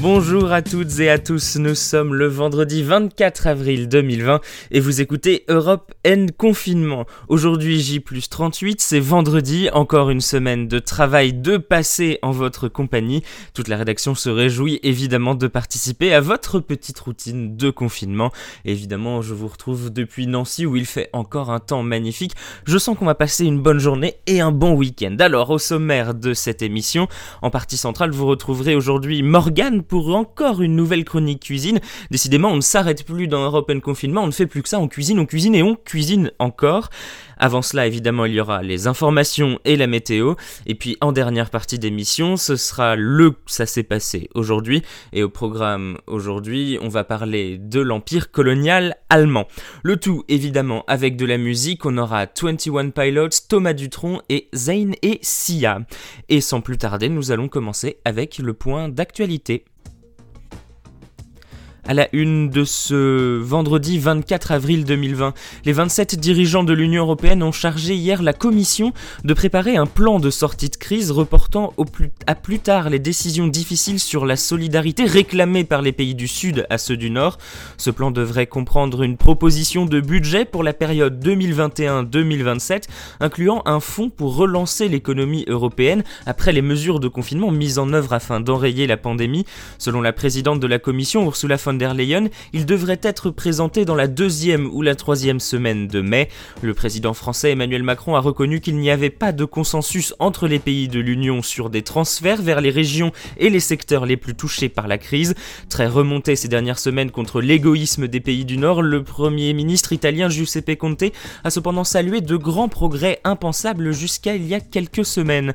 Bonjour à toutes et à tous, nous sommes le vendredi 24 avril 2020 et vous écoutez Europe N Confinement. Aujourd'hui J 38, c'est vendredi, encore une semaine de travail de passé en votre compagnie. Toute la rédaction se réjouit évidemment de participer à votre petite routine de confinement. évidemment, je vous retrouve depuis Nancy où il fait encore un temps magnifique. Je sens qu'on va passer une bonne journée et un bon week-end. Alors, au sommaire de cette émission, en partie centrale, vous retrouverez aujourd'hui Morgane pour encore une nouvelle chronique cuisine. Décidément, on ne s'arrête plus dans Europe Confinement, on ne fait plus que ça, on cuisine, on cuisine et on cuisine encore. Avant cela, évidemment, il y aura les informations et la météo. Et puis, en dernière partie d'émission, ce sera le ça s'est passé aujourd'hui. Et au programme aujourd'hui, on va parler de l'empire colonial allemand. Le tout, évidemment, avec de la musique. On aura 21 Pilots, Thomas Dutronc et Zayn et Sia. Et sans plus tarder, nous allons commencer avec le point d'actualité à la une de ce vendredi 24 avril 2020. Les 27 dirigeants de l'Union européenne ont chargé hier la Commission de préparer un plan de sortie de crise reportant au plus, à plus tard les décisions difficiles sur la solidarité réclamées par les pays du Sud à ceux du Nord. Ce plan devrait comprendre une proposition de budget pour la période 2021-2027, incluant un fonds pour relancer l'économie européenne après les mesures de confinement mises en œuvre afin d'enrayer la pandémie. Selon la présidente de la Commission, Ursula von Leyen, il devrait être présenté dans la deuxième ou la troisième semaine de mai. Le président français Emmanuel Macron a reconnu qu'il n'y avait pas de consensus entre les pays de l'Union sur des transferts vers les régions et les secteurs les plus touchés par la crise. Très remonté ces dernières semaines contre l'égoïsme des pays du Nord, le premier ministre italien Giuseppe Conte a cependant salué de grands progrès impensables jusqu'à il y a quelques semaines.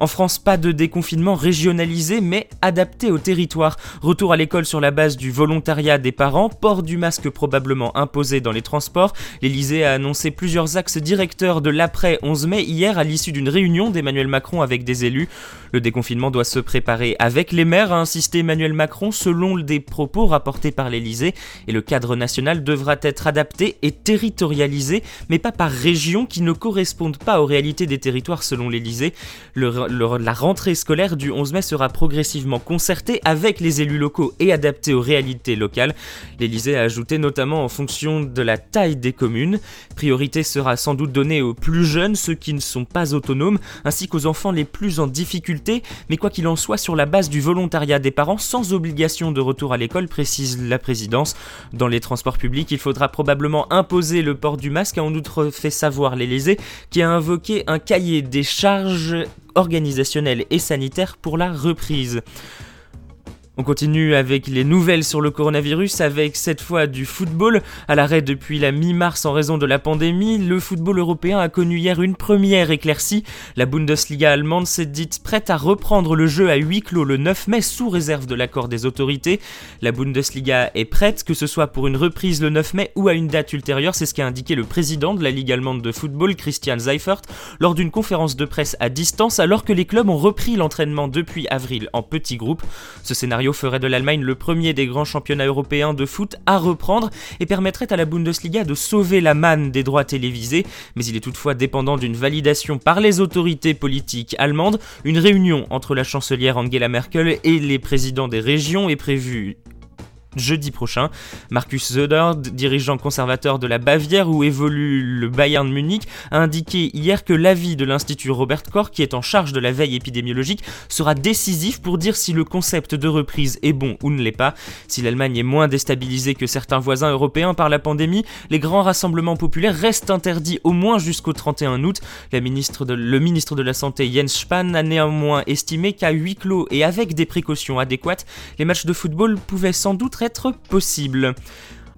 En France, pas de déconfinement régionalisé, mais adapté au territoire. Retour à l'école sur la base du volontariat des parents, port du masque probablement imposé dans les transports. L'Elysée a annoncé plusieurs axes directeurs de l'après 11 mai hier à l'issue d'une réunion d'Emmanuel Macron avec des élus. Le déconfinement doit se préparer avec les maires, a insisté Emmanuel Macron, selon des propos rapportés par l'Elysée. Et le cadre national devra être adapté et territorialisé, mais pas par région qui ne correspondent pas aux réalités des territoires selon l'Elysée. Le la rentrée scolaire du 11 mai sera progressivement concertée avec les élus locaux et adaptée aux réalités locales. L'Elysée a ajouté notamment en fonction de la taille des communes. Priorité sera sans doute donnée aux plus jeunes, ceux qui ne sont pas autonomes, ainsi qu'aux enfants les plus en difficulté, mais quoi qu'il en soit sur la base du volontariat des parents sans obligation de retour à l'école, précise la présidence. Dans les transports publics, il faudra probablement imposer le port du masque, a en outre fait savoir l'Elysée, qui a invoqué un cahier des charges organisationnelle et sanitaire pour la reprise. On continue avec les nouvelles sur le coronavirus avec cette fois du football. À l'arrêt depuis la mi-mars en raison de la pandémie, le football européen a connu hier une première éclaircie. La Bundesliga allemande s'est dite prête à reprendre le jeu à huis clos le 9 mai sous réserve de l'accord des autorités. La Bundesliga est prête, que ce soit pour une reprise le 9 mai ou à une date ultérieure, c'est ce qu'a indiqué le président de la Ligue allemande de football, Christian Seifert, lors d'une conférence de presse à distance alors que les clubs ont repris l'entraînement depuis avril en petits groupes. Ferait de l'Allemagne le premier des grands championnats européens de foot à reprendre et permettrait à la Bundesliga de sauver la manne des droits télévisés, mais il est toutefois dépendant d'une validation par les autorités politiques allemandes. Une réunion entre la chancelière Angela Merkel et les présidents des régions est prévue jeudi prochain. Markus Söder, dirigeant conservateur de la Bavière où évolue le Bayern Munich, a indiqué hier que l'avis de l'Institut Robert Koch, qui est en charge de la veille épidémiologique, sera décisif pour dire si le concept de reprise est bon ou ne l'est pas. Si l'Allemagne est moins déstabilisée que certains voisins européens par la pandémie, les grands rassemblements populaires restent interdits au moins jusqu'au 31 août. Le ministre de la Santé Jens Spahn a néanmoins estimé qu'à huis clos et avec des précautions adéquates, les matchs de football pouvaient sans doute être possible.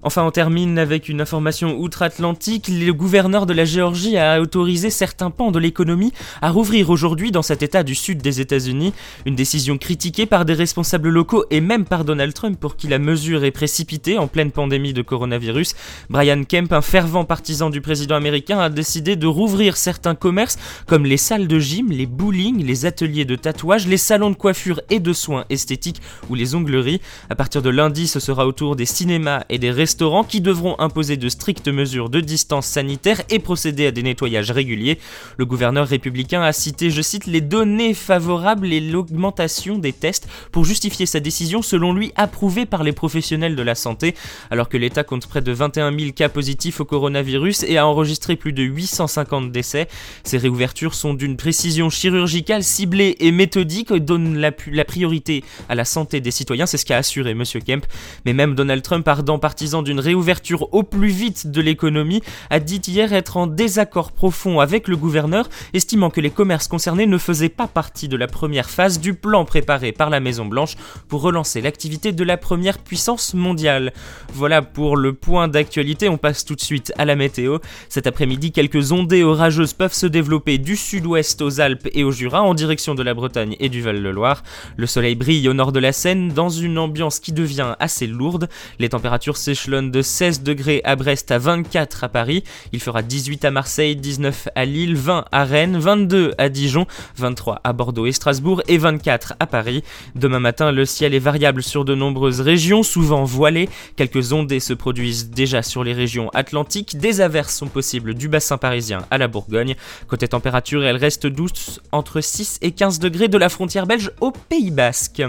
Enfin, on termine avec une information outre-Atlantique. Le gouverneur de la Géorgie a autorisé certains pans de l'économie à rouvrir aujourd'hui dans cet état du sud des États-Unis. Une décision critiquée par des responsables locaux et même par Donald Trump pour qui la mesure est précipitée en pleine pandémie de coronavirus. Brian Kemp, un fervent partisan du président américain, a décidé de rouvrir certains commerces comme les salles de gym, les bowling, les ateliers de tatouage, les salons de coiffure et de soins esthétiques ou les ongleries. À partir de lundi, ce sera au tour des cinémas et des restaurants qui devront imposer de strictes mesures de distance sanitaire et procéder à des nettoyages réguliers. Le gouverneur républicain a cité, je cite, les données favorables et l'augmentation des tests pour justifier sa décision selon lui approuvée par les professionnels de la santé, alors que l'État compte près de 21 000 cas positifs au coronavirus et a enregistré plus de 850 décès. Ces réouvertures sont d'une précision chirurgicale ciblée et méthodique, donnent la, la priorité à la santé des citoyens, c'est ce qu'a assuré M. Kemp, mais même Donald Trump, ardent partisan d'une réouverture au plus vite de l'économie, a dit hier être en désaccord profond avec le gouverneur, estimant que les commerces concernés ne faisaient pas partie de la première phase du plan préparé par la Maison Blanche pour relancer l'activité de la première puissance mondiale. Voilà pour le point d'actualité, on passe tout de suite à la météo. Cet après-midi, quelques ondées orageuses peuvent se développer du sud-ouest aux Alpes et au Jura en direction de la Bretagne et du Val-de-Loire. Le soleil brille au nord de la Seine dans une ambiance qui devient assez lourde. Les températures s'échelonnent de 16 degrés à Brest à 24 à Paris. Il fera 18 à Marseille, 19 à Lille, 20 à Rennes, 22 à Dijon, 23 à Bordeaux et Strasbourg et 24 à Paris. Demain matin, le ciel est variable sur de nombreuses régions, souvent voilées. Quelques ondées se produisent déjà sur les régions atlantiques. Des averses sont possibles du bassin parisien à la Bourgogne. Côté température, elle reste douce entre 6 et 15 degrés de la frontière belge au Pays Basque.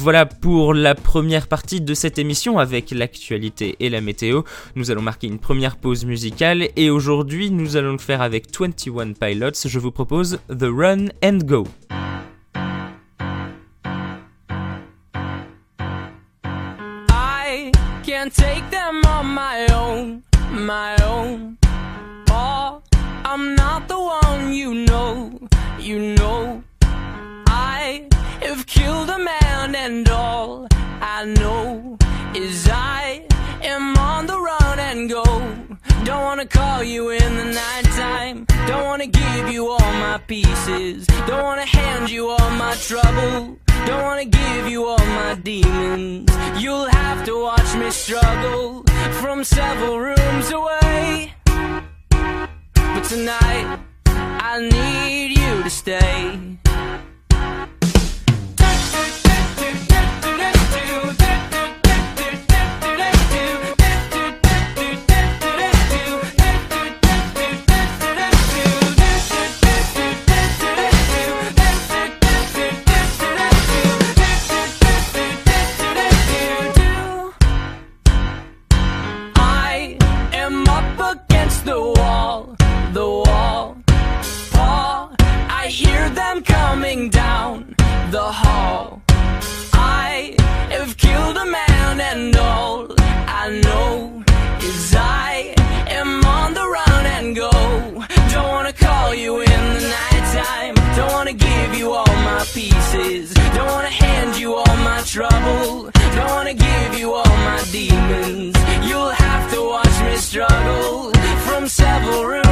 Voilà pour la première partie de cette émission avec l'actualité et la météo. Nous allons marquer une première pause musicale et aujourd'hui nous allons le faire avec 21 Pilots. Je vous propose The Run and Go. I can't take them on my own. Oh, you know. I have killed a man and all I know is I am on the run and go. Don't wanna call you in the nighttime. Don't wanna give you all my pieces. Don't wanna hand you all my trouble. Don't wanna give you all my demons. You'll have to watch me struggle from several rooms away. But tonight, I need you to stay. I have killed a man, and all I know is I am on the run and go. Don't wanna call you in the nighttime. Don't wanna give you all my pieces. Don't wanna hand you all my trouble. Don't wanna give you all my demons. You'll have to watch me struggle from several rooms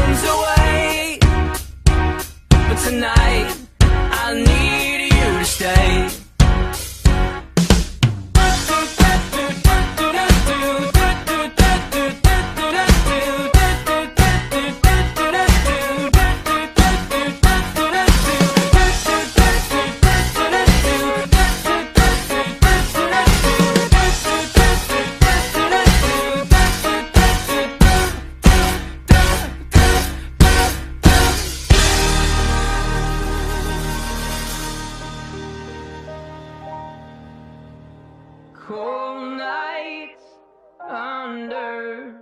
Cold nights under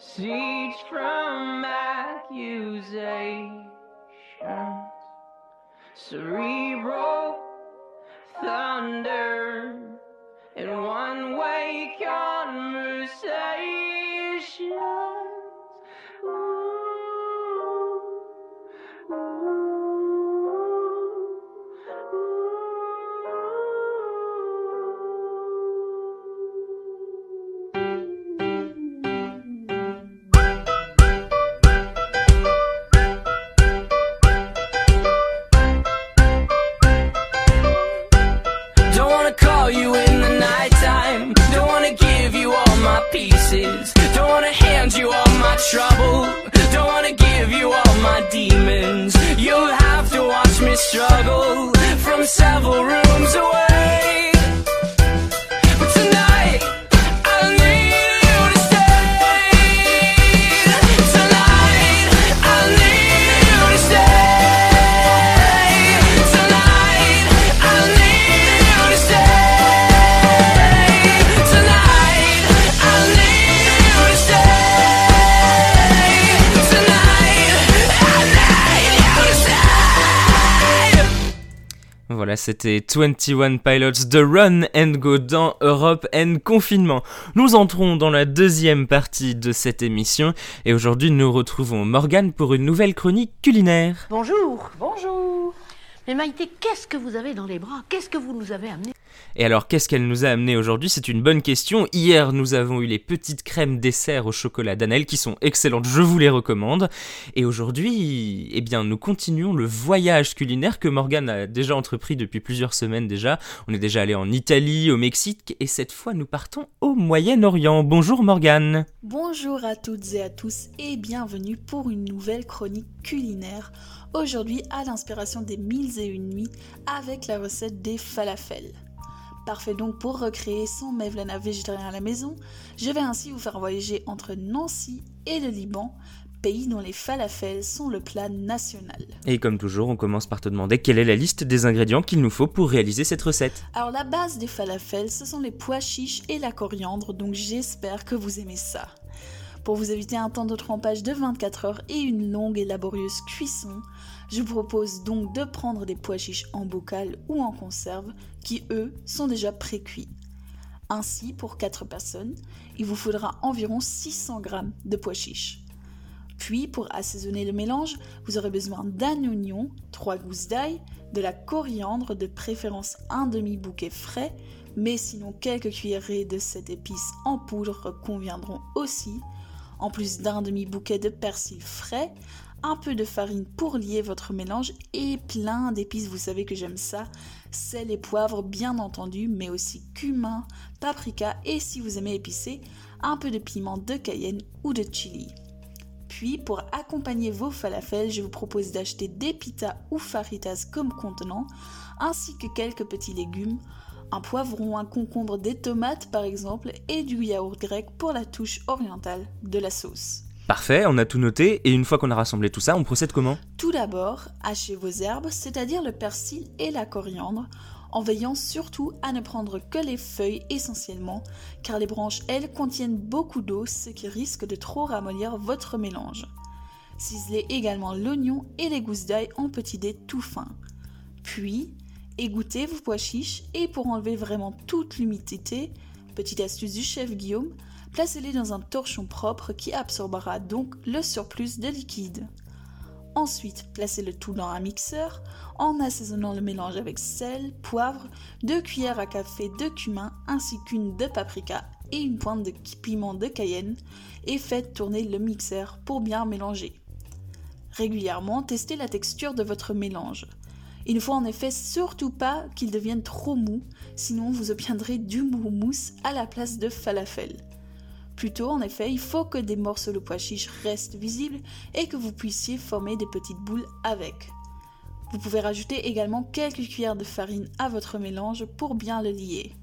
siege from accusations, cerebral thunder, and one-way conversations. Pieces. Don't wanna hand you all my trouble. Don't wanna give you all my demons. You'll have to watch me struggle from several rooms away. Voilà, c'était 21 Pilots de Run and Go dans Europe and Confinement. Nous entrons dans la deuxième partie de cette émission et aujourd'hui nous retrouvons Morgane pour une nouvelle chronique culinaire. Bonjour. Bonjour. Mais Maïté, qu'est-ce que vous avez dans les bras? Qu'est-ce que vous nous avez amené? Et alors qu'est-ce qu'elle nous a amené aujourd'hui? C'est une bonne question. Hier nous avons eu les petites crèmes dessert au chocolat d'Anel qui sont excellentes, je vous les recommande. Et aujourd'hui, eh bien nous continuons le voyage culinaire que Morgane a déjà entrepris depuis plusieurs semaines déjà. On est déjà allé en Italie, au Mexique et cette fois nous partons au Moyen-Orient. Bonjour Morgane. Bonjour à toutes et à tous et bienvenue pour une nouvelle chronique culinaire. Aujourd'hui à l'inspiration des mille et une nuits avec la recette des falafels. Parfait donc pour recréer son mevlana végétarien à la maison, je vais ainsi vous faire voyager entre Nancy et le Liban, pays dont les falafels sont le plat national. Et comme toujours, on commence par te demander quelle est la liste des ingrédients qu'il nous faut pour réaliser cette recette. Alors la base des falafels, ce sont les pois chiches et la coriandre, donc j'espère que vous aimez ça. Pour vous éviter un temps de trempage de 24 heures et une longue et laborieuse cuisson, je vous propose donc de prendre des pois chiches en bocal ou en conserve qui, eux, sont déjà pré-cuits. Ainsi, pour 4 personnes, il vous faudra environ 600 g de pois chiches. Puis, pour assaisonner le mélange, vous aurez besoin d'un oignon, 3 gousses d'ail, de la coriandre, de préférence un demi-bouquet frais, mais sinon quelques cuillerées de cette épice en poudre conviendront aussi, en plus d'un demi-bouquet de persil frais, un peu de farine pour lier votre mélange et plein d'épices, vous savez que j'aime ça, sel et poivre bien entendu, mais aussi cumin, paprika et si vous aimez épicé, un peu de piment de cayenne ou de chili. Puis pour accompagner vos falafels, je vous propose d'acheter des pitas ou faritas comme contenant, ainsi que quelques petits légumes, un poivron, un concombre, des tomates par exemple, et du yaourt grec pour la touche orientale de la sauce. Parfait, on a tout noté et une fois qu'on a rassemblé tout ça, on procède comment? Tout d'abord, hachez vos herbes, c'est-à-dire le persil et la coriandre, en veillant surtout à ne prendre que les feuilles essentiellement, car les branches, elles, contiennent beaucoup d'eau, ce qui risque de trop ramollir votre mélange. Ciselez également l'oignon et les gousses d'ail en petits dés tout fins. Puis, égouttez vos pois chiches et pour enlever vraiment toute l'humidité, petite astuce du chef Guillaume, placez-les dans un torchon propre qui absorbera donc le surplus de liquide. Ensuite, placez le tout dans un mixeur en assaisonnant le mélange avec sel, poivre, 2 cuillères à café de cumin ainsi qu'une de paprika et une pointe de piment de cayenne et faites tourner le mixeur pour bien mélanger. Régulièrement, testez la texture de votre mélange. Il ne faut en effet surtout pas qu'il devienne trop mou, sinon vous obtiendrez du mousse à la place de falafel. Plutôt, en effet, il faut que des morceaux de pois chiches restent visibles et que vous puissiez former des petites boules avec. Vous pouvez rajouter également quelques cuillères de farine à votre mélange pour bien le lier.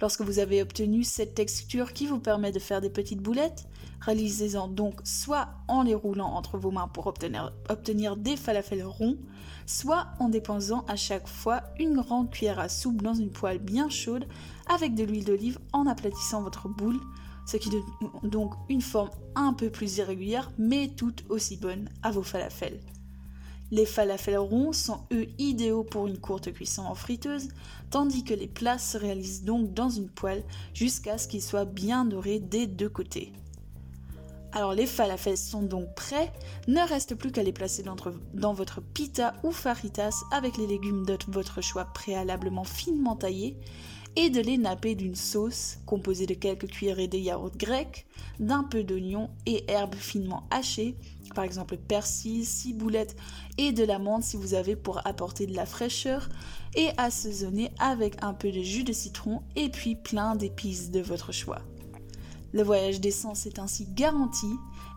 Lorsque vous avez obtenu cette texture qui vous permet de faire des petites boulettes, réalisez-en donc soit en les roulant entre vos mains pour obtenir, des falafels ronds, soit en déposant à chaque fois une grande cuillère à soupe dans une poêle bien chaude avec de l'huile d'olive en aplatissant votre boule, ce qui donne donc une forme un peu plus irrégulière mais tout aussi bonne à vos falafels. Les falafels ronds sont eux idéaux pour une courte cuisson en friteuse, tandis que les plats se réalisent donc dans une poêle jusqu'à ce qu'ils soient bien dorés des deux côtés. Alors les falafels sont donc prêts, ne reste plus qu'à les placer dans, votre pita ou faritas avec les légumes de votre choix préalablement finement taillés et de les napper d'une sauce composée de quelques cuillerées de yaourt grec, d'un peu d'oignon et herbes finement hachées, par exemple persil, ciboulette et de l'amande si vous avez pour apporter de la fraîcheur, et assaisonner avec un peu de jus de citron et puis plein d'épices de votre choix. Le voyage d'essence est ainsi garanti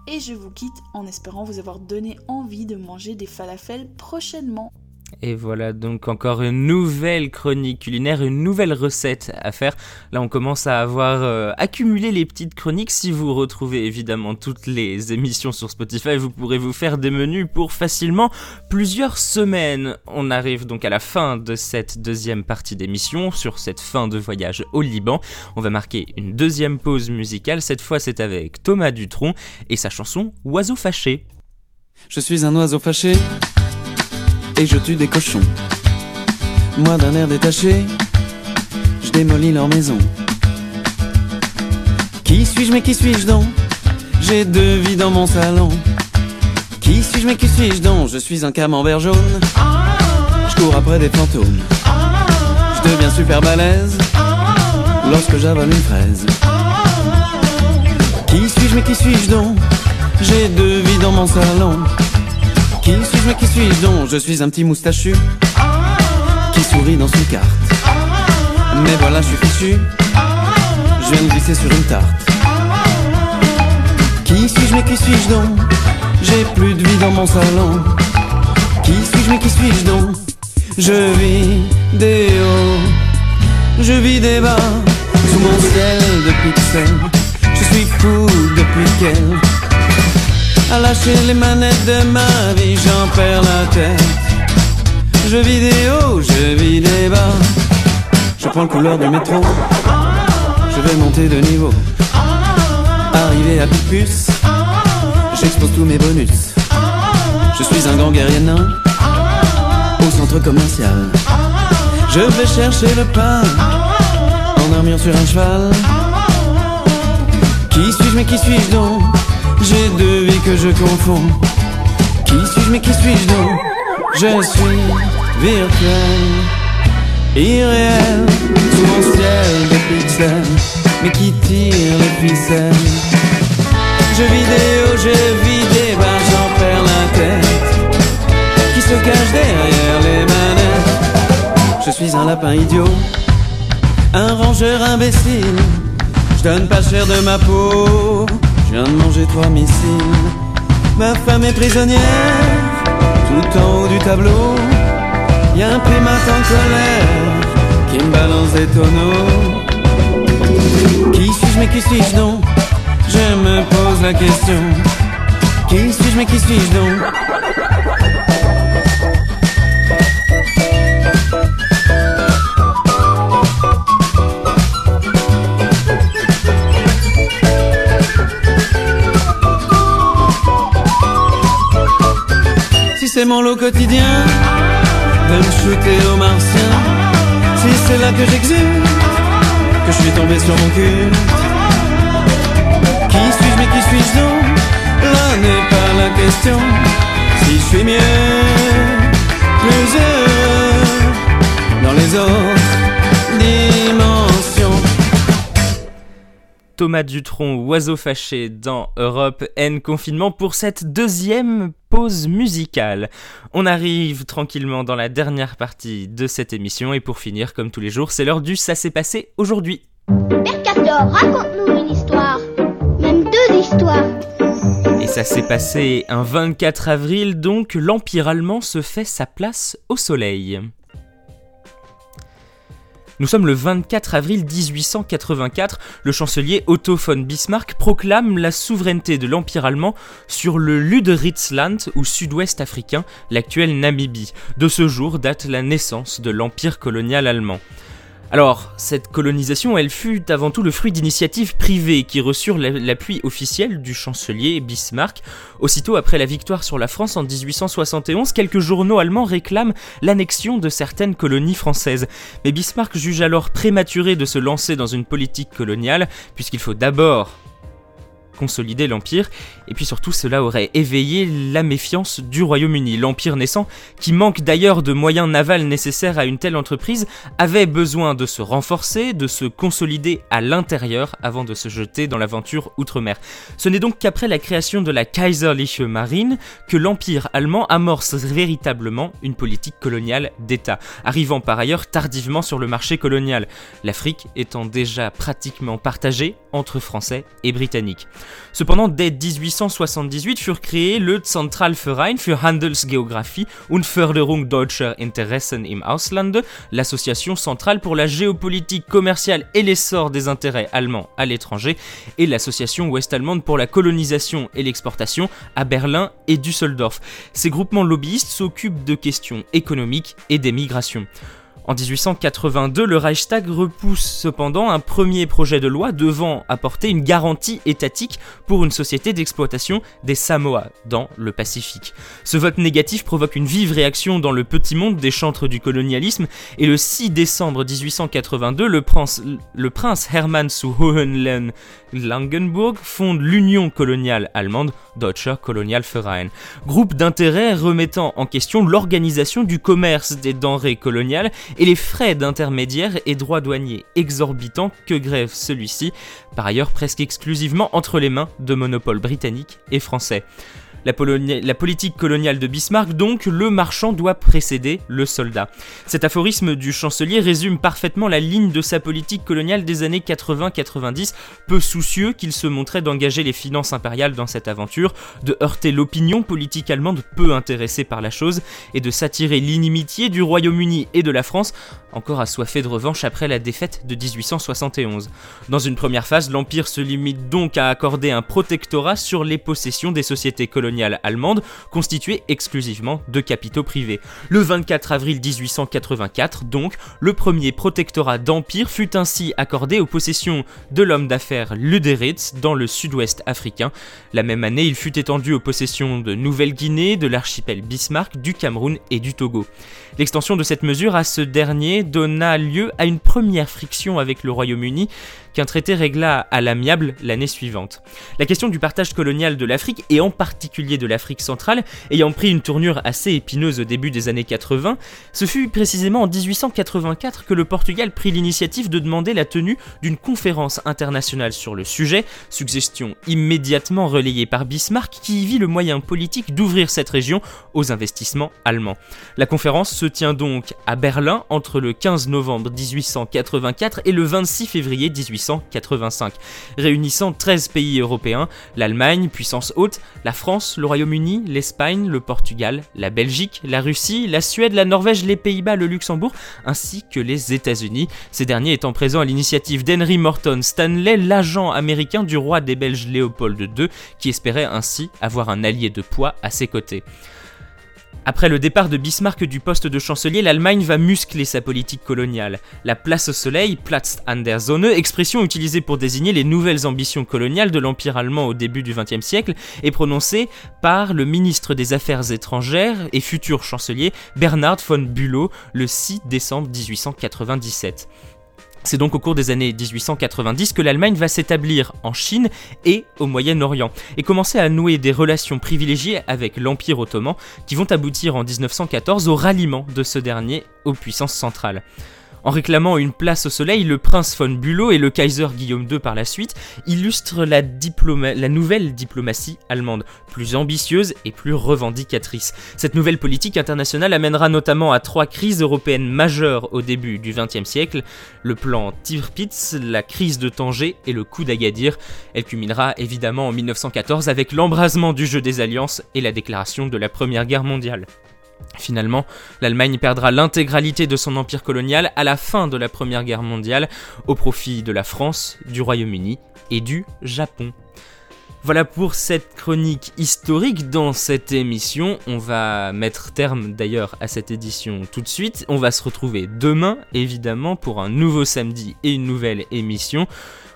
et je vous quitte en espérant vous avoir donné envie de manger des falafels prochainement. Et voilà donc encore une nouvelle chronique culinaire, une nouvelle recette à faire. Là on commence à avoir euh, accumulé les petites chroniques. Si vous retrouvez évidemment toutes les émissions sur Spotify, vous pourrez vous faire des menus pour facilement plusieurs semaines. On arrive donc à la fin de cette deuxième partie d'émission, sur cette fin de voyage au Liban. On va marquer une deuxième pause musicale, cette fois c'est avec Thomas Dutronc et sa chanson Oiseau fâché. Je suis un oiseau fâché et je tue des cochons. Moi d'un air détaché, je démolis leur maison. Qui suis-je mais qui suis-je donc? J'ai deux vies dans mon salon. Qui suis-je mais qui suis-je donc? Je suis un camembert jaune. Je cours après des fantômes. Je deviens super balèze lorsque j'avale une fraise. Qui suis-je mais qui suis-je donc? J'ai deux vies dans mon salon. Qui suis-je mais qui suis-je donc Je suis un petit moustachu qui sourit dans une carte. Mais voilà, je suis fichu. Je viens de glisser sur une tarte. Qui suis-je mais qui suis-je donc J'ai plus de vie dans mon salon. Qui suis-je mais qui suis-je donc Je vis des hauts, je vis des bas, sous mon ciel de pixels. Je suis fou depuis qu'elle à lâcher les manettes de ma vie, j'en perds la tête. Je vis des hauts, je vis des bas. Je prends le couleur du métro, je vais monter de niveau. Arrivé à Picpus, j'expose tous mes bonus. Je suis un grand guerrier nain au centre commercial. Je vais chercher le pain en armure sur un cheval. Qui suis-je mais qui suis-je donc? J'ai deux vies que je confonds. Qui suis-je mais qui suis-je donc Je suis virtuel, irréel, sous mon ciel de pixels, mais qui tire les ficelles. Je hauts, je vis des j'en perds la tête. Qui se cache derrière les manettes Je suis un lapin idiot, un rangeur imbécile. Je donne pas cher de ma peau. Viens de manger trois missiles. Ma femme est prisonnière, tout en haut du tableau. Y a un primate en colère qui me balance des tonneaux. Qui suis-je mais qui suis-je donc? Je me pose la question. Qui suis-je mais qui suis-je donc? C'est mon lot quotidien de me shooter au martien. Si c'est là que j'exulte, que je suis tombé sur mon cul. Qui suis-je mais qui suis-je donc? Là n'est pas la question. Si je suis mieux, plus heureux dans les autres Thomas Dutronc, oiseau fâché dans Europe N confinement pour cette deuxième pause musicale. On arrive tranquillement dans la dernière partie de cette émission et pour finir, comme tous les jours, c'est l'heure du Ça s'est passé aujourd'hui. Mercator, raconte-nous une histoire. Même deux histoires. Et ça s'est passé un 24 avril, donc l'Empire allemand se fait sa place au soleil. Nous sommes le 24 avril 1884, le chancelier Otto von Bismarck proclame la souveraineté de l'Empire allemand sur le Luderitzland ou sud-ouest africain, l'actuelle Namibie. De ce jour date la naissance de l'Empire colonial allemand. Alors, cette colonisation, elle fut avant tout le fruit d'initiatives privées qui reçurent l'appui officiel du chancelier Bismarck. Aussitôt après la victoire sur la France en 1871, quelques journaux allemands réclament l'annexion de certaines colonies françaises. Mais Bismarck juge alors prématuré de se lancer dans une politique coloniale, puisqu'il faut d'abord consolider l'Empire, et puis surtout cela aurait éveillé la méfiance du Royaume-Uni. L'Empire naissant, qui manque d'ailleurs de moyens navals nécessaires à une telle entreprise, avait besoin de se renforcer, de se consolider à l'intérieur avant de se jeter dans l'aventure outre-mer. Ce n'est donc qu'après la création de la Kaiserliche Marine que l'Empire allemand amorce véritablement une politique coloniale d'État, arrivant par ailleurs tardivement sur le marché colonial, l'Afrique étant déjà pratiquement partagée entre Français et Britanniques. Cependant, dès 1878 furent créés le Zentralverein für Handelsgeographie und Förderung deutscher Interessen im Auslande, l'association centrale pour la géopolitique commerciale et l'essor des intérêts allemands à l'étranger, et l'association ouest-allemande pour la colonisation et l'exportation à Berlin et Düsseldorf. Ces groupements lobbyistes s'occupent de questions économiques et des migrations. En 1882, le Reichstag repousse cependant un premier projet de loi devant apporter une garantie étatique pour une société d'exploitation des Samoa dans le Pacifique. Ce vote négatif provoque une vive réaction dans le petit monde des chantres du colonialisme et le 6 décembre 1882, le prince, Hermann zu Hohenlohe Langenburg fonde l'Union coloniale allemande Deutscher Kolonialverein, groupe d'intérêt remettant en question l'organisation du commerce des denrées coloniales et les frais d'intermédiaire et droits douaniers exorbitants que grève celui-ci, par ailleurs presque exclusivement entre les mains de monopoles britanniques et français. La, politique coloniale de Bismarck, donc, le marchand doit précéder le soldat. Cet aphorisme du chancelier résume parfaitement la ligne de sa politique coloniale des années 80-90, peu soucieux qu'il se montrait d'engager les finances impériales dans cette aventure, de heurter l'opinion politique allemande peu intéressée par la chose, et de s'attirer l'inimitié du Royaume-Uni et de la France, encore assoiffé de revanche après la défaite de 1871. Dans une première phase, l'Empire se limite donc à accorder un protectorat sur les possessions des sociétés coloniales allemande constituée exclusivement de capitaux privés. Le 24 avril 1884, donc, le premier protectorat d'empire fut ainsi accordé aux possessions de l'homme d'affaires Luderitz dans le sud-ouest africain. La même année, il fut étendu aux possessions de Nouvelle-Guinée, de l'archipel Bismarck, du Cameroun et du Togo. L'extension de cette mesure à ce dernier donna lieu à une première friction avec le Royaume-Uni qu'un traité régla à l'amiable l'année suivante. La question du partage colonial de l'Afrique, et en particulier de l'Afrique centrale, ayant pris une tournure assez épineuse au début des années 80, ce fut précisément en 1884 que le Portugal prit l'initiative de demander la tenue d'une conférence internationale sur le sujet, suggestion immédiatement relayée par Bismarck qui y vit le moyen politique d'ouvrir cette région aux investissements allemands. La conférence se tient donc à Berlin entre le 15 novembre 1884 et le 26 février 1885, réunissant 13 pays européens, l'Allemagne, puissance haute, la France, le Royaume-Uni, l'Espagne, le Portugal, la Belgique, la Russie, la Suède, la Norvège, les Pays-Bas, le Luxembourg, ainsi que les États-Unis, ces derniers étant présents à l'initiative d'Henry Morton Stanley, l'agent américain du roi des Belges Léopold II, qui espérait ainsi avoir un allié de poids à ses côtés. Après le départ de Bismarck du poste de chancelier, l'Allemagne va muscler sa politique coloniale. La place au soleil, Platz an der Sonne, expression utilisée pour désigner les nouvelles ambitions coloniales de l'Empire allemand au début du XXe siècle, est prononcée par le ministre des Affaires étrangères et futur chancelier Bernhard von Bülow le 6 décembre 1897. C'est donc au cours des années 1890 que l'Allemagne va s'établir en Chine et au Moyen-Orient et commencer à nouer des relations privilégiées avec l'Empire ottoman qui vont aboutir en 1914 au ralliement de ce dernier aux puissances centrales. En réclamant une place au soleil, le prince von Bülow et le Kaiser Guillaume II par la suite illustrent la, nouvelle diplomatie allemande, plus ambitieuse et plus revendicatrice. Cette nouvelle politique internationale amènera notamment à trois crises européennes majeures au début du XXe siècle, le plan Tirpitz, la crise de Tanger et le coup d'Agadir. Elle culminera évidemment en 1914 avec l'embrasement du jeu des alliances et la déclaration de la Première Guerre mondiale. Finalement, l'Allemagne perdra l'intégralité de son empire colonial à la fin de la Première Guerre mondiale au profit de la France, du Royaume-Uni et du Japon. Voilà pour cette chronique historique dans cette émission. On va mettre terme d'ailleurs à cette édition tout de suite. On va se retrouver demain, évidemment, pour un nouveau samedi et une nouvelle émission.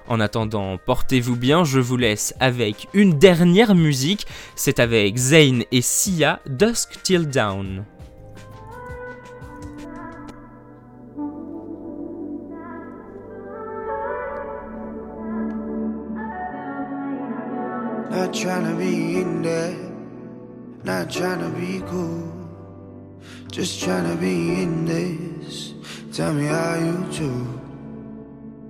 En attendant, portez-vous bien, je vous laisse avec une dernière musique, c'est avec Zayn et Sia, Dusk Till Down. Not trying to be in there, not trying to be cool. Just trying to be in this. Tell me how you do.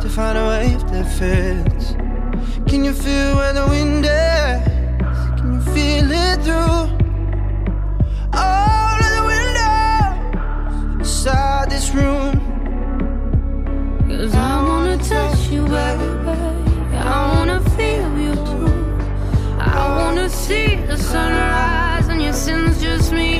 to find a wave that fits. Can you feel where the wind is? Can you feel it through all of the windows inside this room? Cause I wanna touch you, baby. I wanna feel you too. I wanna see the sunrise and your sins just me.